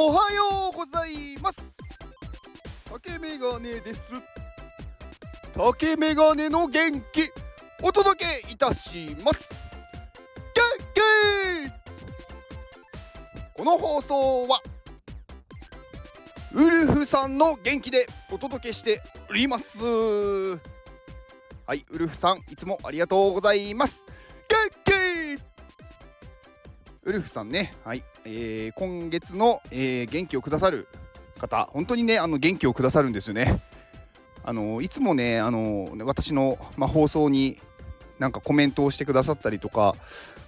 おはようございます。竹メガネです。竹メガネの元気お届けいたします。元気!この放送はウルフさんの元気でお届けしております。はいウルフさんいつもありがとうございます。ウルフさんね。はい。えー、今月の、えー、元気をくださる方本当にねあの元気をくださるんですよね。あのいつもねあの私の、ま、放送になんかコメントをしてくださったりとか、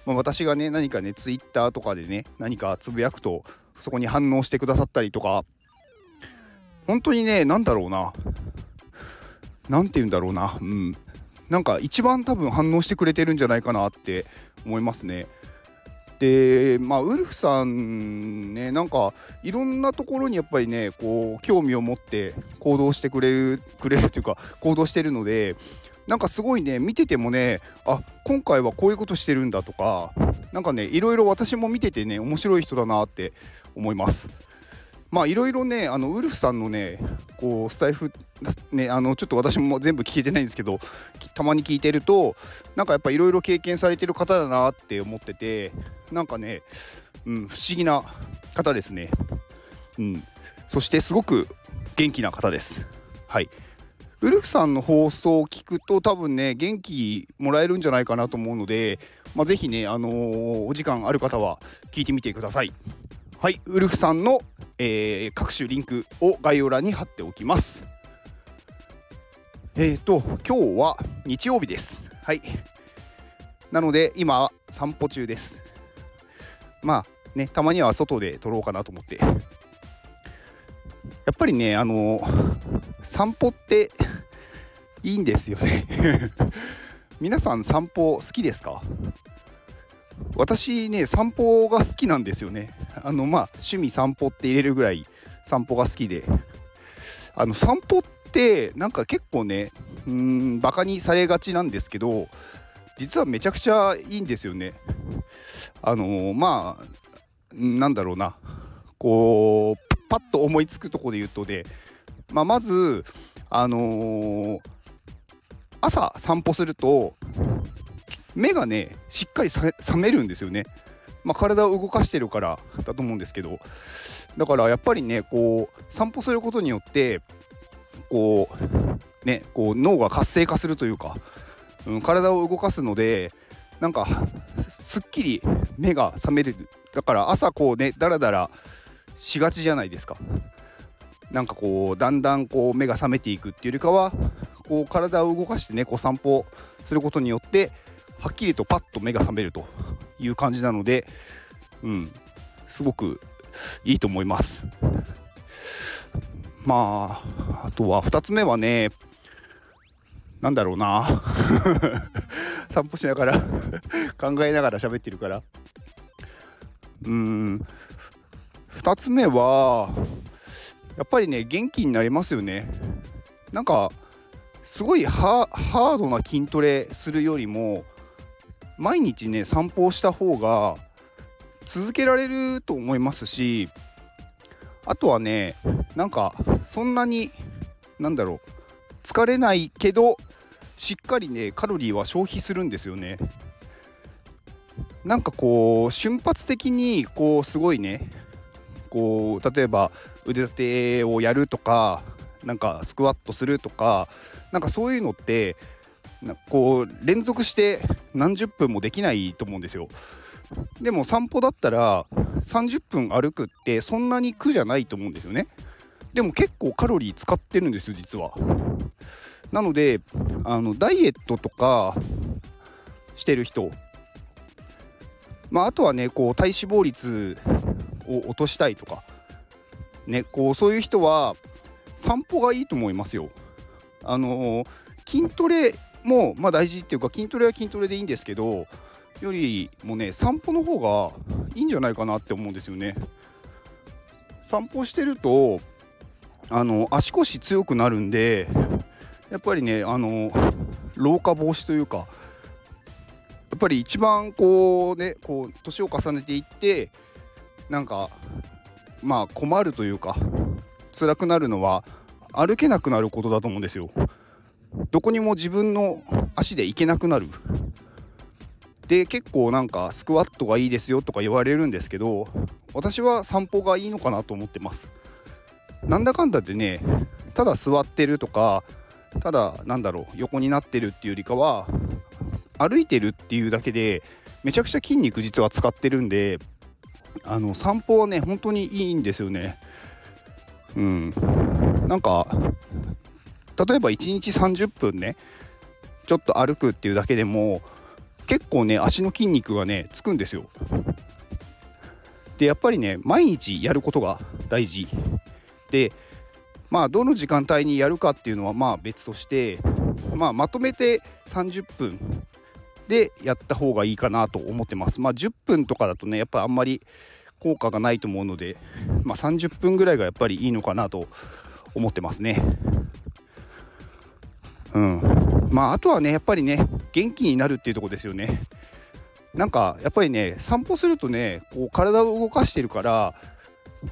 ま、私がね何かねツイッターとかでね何かつぶやくとそこに反応してくださったりとか本当にね何だろうな。何て言うんだろうな。うん。なんか一番多分反応してくれてるんじゃないかなって思いますね。でまあウルフさんねなんかいろんなところにやっぱりねこう興味を持って行動してくれるくれるというか行動してるのでなんかすごいね見ててもねあ今回はこういうことしてるんだとか何かねいろいろ私も見ててね面白い人だなって思います。まあいろいろねあのウルフさんのねこうスタイフねあのちょっと私も全部聞けてないんですけどたまに聞いてるとなんかやっぱいろいろ経験されてる方だなって思っててなんかね、うん、不思議な方ですね。うん、そしてすごく元気な方です。はい。ウルフさんの放送を聞くと多分ね元気もらえるんじゃないかなと思うので、まあ、ね、あのー、お時間ある方は聞いてみてください。はい、ウルフさんの、えー、各種リンクを概要欄に貼っておきます。えっ、ー、と、今日は日曜日です。はい。なので、今散歩中です。まあね、たまには外で撮ろうかなと思って。やっぱりね、あのー、散歩っていいんですよね 皆さん散歩好きですか？私ね散歩が好きなんですよね あのまあ趣味散歩って入れるぐらい散歩が好きで。あの散歩ってなんか結構ねうんバカにされがちなんですけど実はめちゃくちゃいいんですよね。あのまあなんだろうな。こうパッと思いつくとこで言うとで、まあ、まずあのー、朝散歩すると目がねしっかり覚めるんですよね。まあ、体を動かしてるからだと思うんですけどだからやっぱりねこう散歩することによってこうねこう脳が活性化するというか、うん、体を動かすのでなんかすっきり目が覚める。だから朝こうねだらだらしがちじゃないですか。なんかこうだんだんこう目が覚めていくっていうよりかはこう体を動かしてねこう散歩することによってはっきりとパッと目が覚めると。いう感じなので、うん、すごくいいと思います。まあ、あとは2つ目はね、なんだろうな。散歩しながら 考えながら喋ってるから。うん、2つ目は、やっぱりね、元気になりますよね。なんか、すごいハードな筋トレするよりも、毎日ね散歩をした方が続けられると思いますしあとはねなんかそんなになんだろう疲れないけどしっかりねカロリーは消費するんですよね。なんかこう瞬発的にこうすごいねこう例えば腕立てをやるとかなんかスクワットするとかなんかそういうのってこう連続して何十分もできないと思うんですよ。でも散歩だったら30分歩くってそんなに苦じゃないと思うんですよね。でも結構カロリー使ってるんですよ実は。なのであのダイエットとかしてる人まあ、あとはねこう体脂肪率を落としたいとかねこうそういう人は散歩がいいと思いますよ。あの、筋トレもまあ大事っていうか筋トレは筋トレでいいんですけどよりもね散歩の方がいいんじゃないかなって思うんですよね。散歩してるとあの足腰強くなるんでやっぱりねあの老化防止というかやっぱり一番こうねこう年を重ねていってなんかまあ困るというか辛くなるのは歩けなくなることだと思うんですよ。どこにも自分の足で行けなくなる。で結構なんかスクワットがいいですよとか言われるんですけど私は散歩がいいのかなと思ってます。なんだかんだでねただ座ってるとかただなんだろう横になってるっていうよりかは歩いてるっていうだけでめちゃくちゃ筋肉実は使ってるんであの散歩はね本当にいいんですよねうんなんか例えば1日30分ねちょっと歩くっていうだけでも結構ね足の筋肉がねつくんですよでやっぱりね毎日やることが大事でまあどの時間帯にやるかっていうのはまあ別として、まあ、まとめて30分でやった方がいいかなと思ってます。まあ、10分とかだとねやっぱあんまり効果がないと思うので、まあ、30分ぐらいがやっぱりいいのかなと思ってますね。うん、まああとはねやっぱりね元気になるっていうとこですよね。なんかやっぱりね散歩するとねこう体を動かしてるから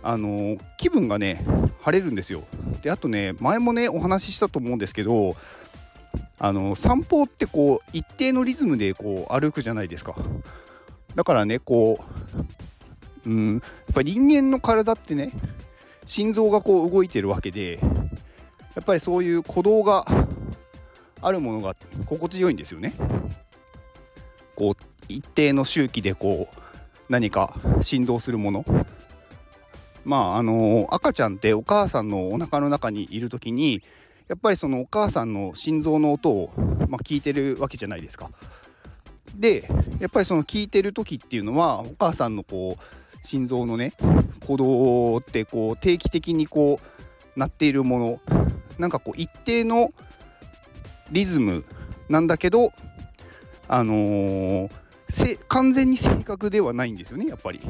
あの、気分がね晴れるんですよ。であとね前もねお話ししたと思うんですけどあの散歩ってこう一定のリズムでこう歩くじゃないですか。だからねこううんやっぱり人間の体ってね心臓がこう動いてるわけでやっぱりそういう鼓動があるものが心地よいんですよね。こう一定の周期でこう何か振動するものまああの赤ちゃんってお母さんのお腹の中にいる時にやっぱりそのお母さんの心臓の音を、まあ、聞いてるわけじゃないですか。でやっぱりその聞いてる時っていうのはお母さんのこう心臓のね鼓動ってこう定期的にこう鳴っているものなんかこう一定のリズムなんだけどあのー、完全に正確ではないんですよねやっぱり。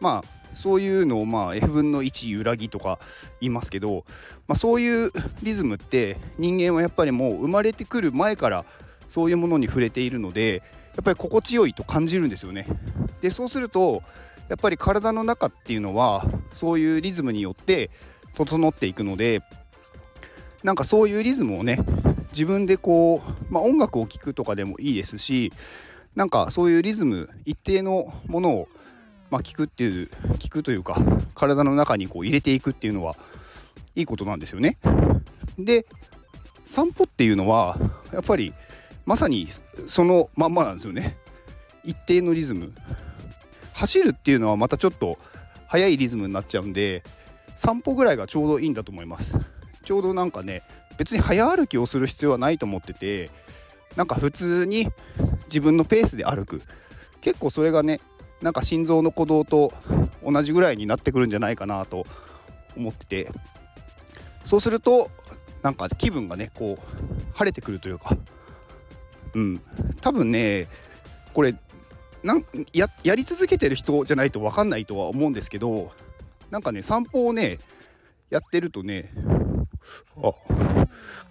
まあそういうのをまあ F 分の1揺らぎとか言いますけど、まあ、そういうリズムって人間はやっぱりもう生まれてくる前からそういうものに触れているのでやっぱり心地よいと感じるんですよね。でそうするとやっぱり体の中っていうのはそういうリズムによって整っていくのでなんかそういうリズムをね自分でこう、まあ、音楽を聴くとかでもいいですしなんかそういうリズム一定のものをまあ、聞くっていう聞くというか体の中にこう入れていくっていうのはいいことなんですよね。で散歩っていうのはやっぱりまさにそのまんまなんですよね。一定のリズム走るっていうのはまたちょっと速いリズムになっちゃうんで散歩ぐらいがちょうどいいんだと思います。ちょうどなんかね別に早歩きをする必要はないと思っててなんか普通に自分のペースで歩く。結構それがねなんか心臓の鼓動と同じぐらいになってくるんじゃないかなと思ってて。そうするとなんか気分がねこう晴れてくるというか。うん。多分ねこれなんややり続けてる人じゃないと分かんないとは思うんですけどなんかね散歩をねやってるとねあ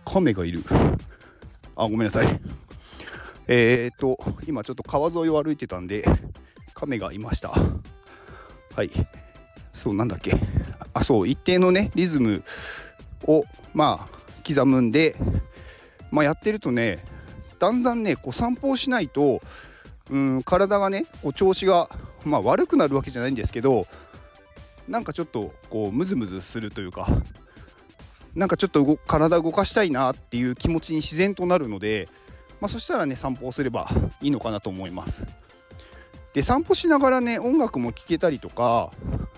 亀がいる。あごめんなさい。えー、っと今ちょっと川沿いを歩いてたんで亀がいました。はい。そうなんだっけ。あそう一定のねリズムをまあ刻むんでまあやってるとねだんだんねこう散歩をしないとうん体がねこう調子がまあ悪くなるわけじゃないんですけどなんかちょっとこうムズムズするというかなんかちょっと体動かしたいなっていう気持ちに自然となるので、まあ、そしたらね散歩をすればいいのかなと思います。で散歩しながらね音楽も聴けたりとか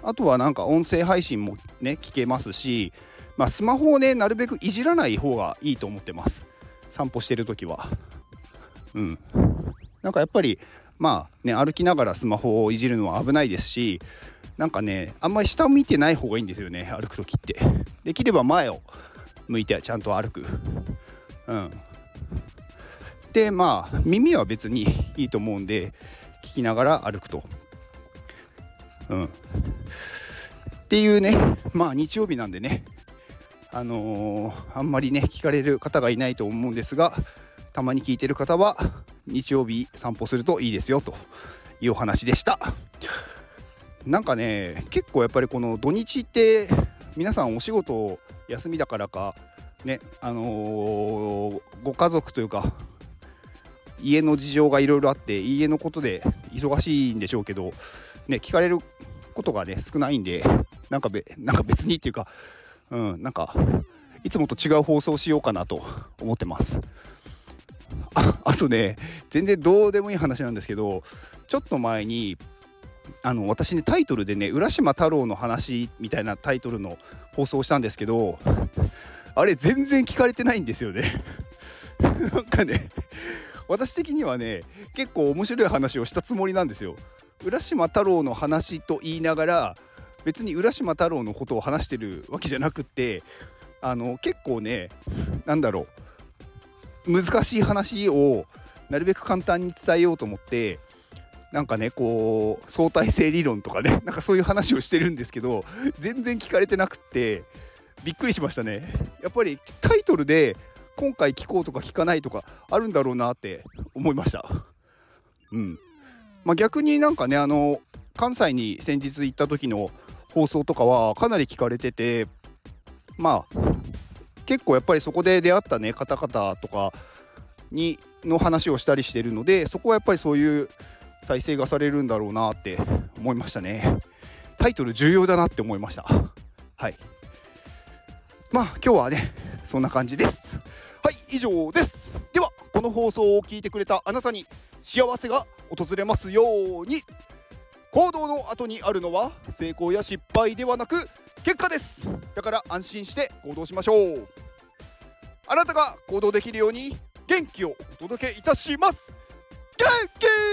あとはなんか音声配信もね聞けますし、まあ、スマホをねなるべくいじらない方がいいと思ってます。散歩してる時は。うん。なんかやっぱりまあね歩きながらスマホをいじるのは危ないですしなんかねあんまり下を見てない方がいいんですよね歩く時ってできれば前を向いてちゃんと歩くうんでまあ耳は別にいいと思うんで聞きながら歩くと。うん、っていうねまあ日曜日なんでねあのー、あんまりね聞かれる方がいないと思うんですがたまに聞いてる方は日曜日散歩するといいですよというお話でした。なんかね結構やっぱりこの土日って皆さんお仕事休みだからかねあのー、ご家族というか家の事情がいろいろあって家のことで忙しいんでしょうけどね聞かれることがね少ないんでなんかべなんか別にっていうかうんなんかいつもと違う放送しようかなと思ってます。ああとね全然どうでもいい話なんですけどちょっと前にあの私ねタイトルでね「浦島太郎の話」みたいなタイトルの放送をしたんですけどあれ全然聞かれてないんですよね なんかね私的にはね結構面白い話をしたつもりなんですよ。浦島太郎の話と言いながら別に浦島太郎のことを話してるわけじゃなくってあの結構ね何だろう難しい話をなるべく簡単に伝えようと思ってなんかねこう相対性理論とかね なんかそういう話をしてるんですけど全然聞かれてなくってびっくりしましたね。やっぱりタイトルで今回聞こうとか聞かないとかあるんだろうなって思いました。うん。まあ、逆になんかねあの関西に先日行った時の放送とかはかなり聞かれててまあ結構やっぱりそこで出会ったね方々とかにの話をしたりしてるのでそこはやっぱりそういう再生がされるんだろうなって思いましたね。タイトル重要だなって思いました。はい。まあ今日はねそんな感じです。はい以上です。ではこの放送を聞いてくれたあなたに幸せが訪れますように。行動の後にあるのは成功や失敗ではなく結果です。だから安心して行動しましょう。あなたが行動できるように元気をお届けいたします。元気